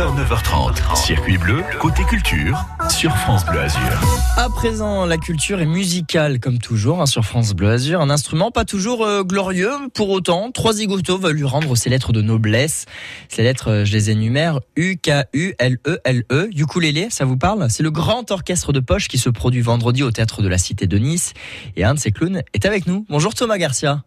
9h, 9h30. Circuit bleu, côté culture, sur France Bleu Azur. À présent, la culture est musicale comme toujours hein, sur France Bleu Azur. Un instrument pas toujours euh, glorieux. Pour autant, trois zigotos veulent lui rendre ses lettres de noblesse. Ces lettres, euh, je les énumère. U, K, U, L, E, L, E. Ukulélé, ça vous parle? C'est le grand orchestre de poche qui se produit vendredi au théâtre de la Cité de Nice. Et un de ses clowns est avec nous. Bonjour Thomas Garcia.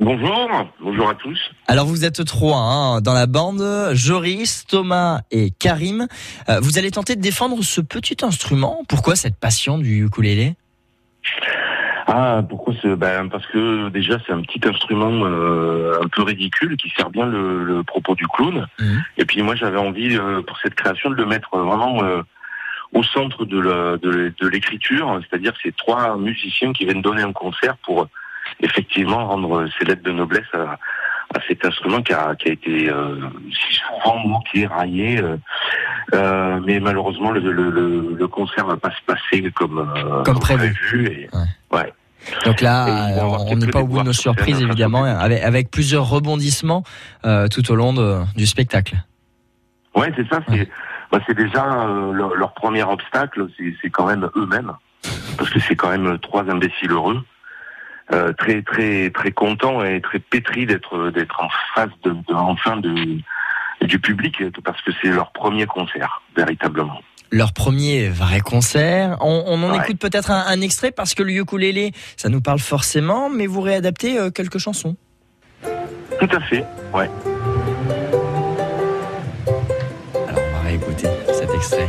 Bonjour, bonjour à tous. Alors vous êtes trois hein, dans la bande, Joris, Thomas et Karim. Euh, vous allez tenter de défendre ce petit instrument. Pourquoi cette passion du ukulélé? Ah, pourquoi ce ben, Parce que déjà c'est un petit instrument euh, un peu ridicule qui sert bien le, le propos du clown. Mhm. Et puis moi j'avais envie euh, pour cette création de le mettre vraiment euh, au centre de la- de de l'écriture, c'est-à-dire que c'est trois musiciens qui viennent donner un concert pour euh, effectivement rendre ces lettres de noblesse à, à cet instrument qui a, qui a été euh, si souvent moqué, raillé. euh, euh, mais malheureusement, le, le, le, le concert va pas se passer comme, euh, Comme prévu. Et, Ouais. ouais. Donc là, on n'est pas au bout de nos surprises évidemment, avec, avec plusieurs rebondissements tout au long de- du spectacle. Ouais, c'est ça. C'est bah, c'est déjà leur, leur premier obstacle, c'est c'est quand même eux-mêmes, parce que c'est quand même trois imbéciles heureux, euh, très très très contents et très pétris d'être d'être en face de, de- enfin de du public, parce que c'est leur premier concert véritablement. Leur premier vrai concert. On, on en Ouais. écoute peut-être un, un extrait parce que le ukulélé, ça nous parle forcément, mais vous réadaptez euh, quelques chansons. Tout à fait. Ouais. Alors on va réécouter cet extrait.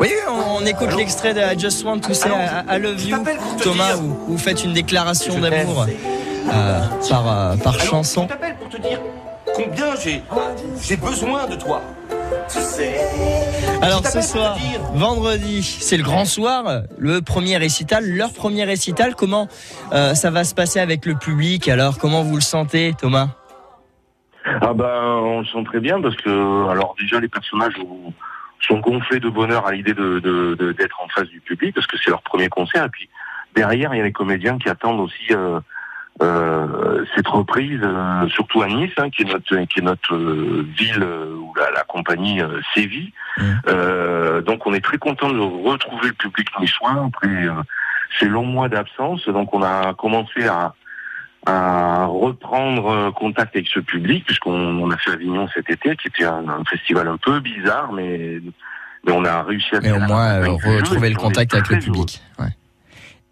Oui, on, on écoute l'extrait de I Just Want to Say I, I Love You, Thomas, où vous faites une déclaration d'amour euh, par, euh, par chanson. Je t'appelle pour te dire combien j'ai j'ai besoin de toi. Alors ce soir, vendredi, c'est le grand soir, le premier récital, leur premier récital. Comment euh, ça va se passer avec le public Alors? Comment vous le sentez, Thomas? Ah ben, on le sent très bien parce que, alors déjà, les personnages ont- sont gonflés de bonheur à l'idée de de- de- d'être en face du public parce que c'est leur premier concert. Et puis derrière, il y a les comédiens qui attendent aussi euh, euh, cette reprise, euh, surtout à Nice, hein, qui est notre qui est notre euh, ville euh, où la, la compagnie euh, sévit. Euh, donc, on est très content de retrouver le public niçois après euh, ces longs mois d'absence. Donc, on a commencé à à reprendre euh, contact avec ce public, puisqu'on on a fait Avignon cet été, qui était un, un festival un peu bizarre, mais, mais on a réussi à Mais au moins euh, retrouver et le contact avec le public. Ouais.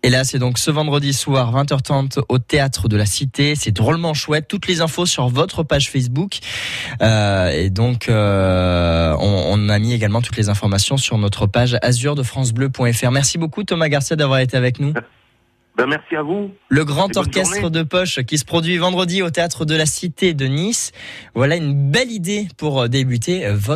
Et là, c'est donc ce vendredi soir, 20h30, au théâtre de la Cité. C'est drôlement chouette. Toutes les infos sur votre page Facebook. Euh, et donc, euh, on, on a mis également toutes les informations sur notre page azur de francebleu.fr. Merci beaucoup, Thomas Garcia, d'avoir été avec nous. Ben, merci à vous. Le grand orchestre de poche qui se produit vendredi au théâtre de la Cité de Nice. Voilà une belle idée pour débuter votre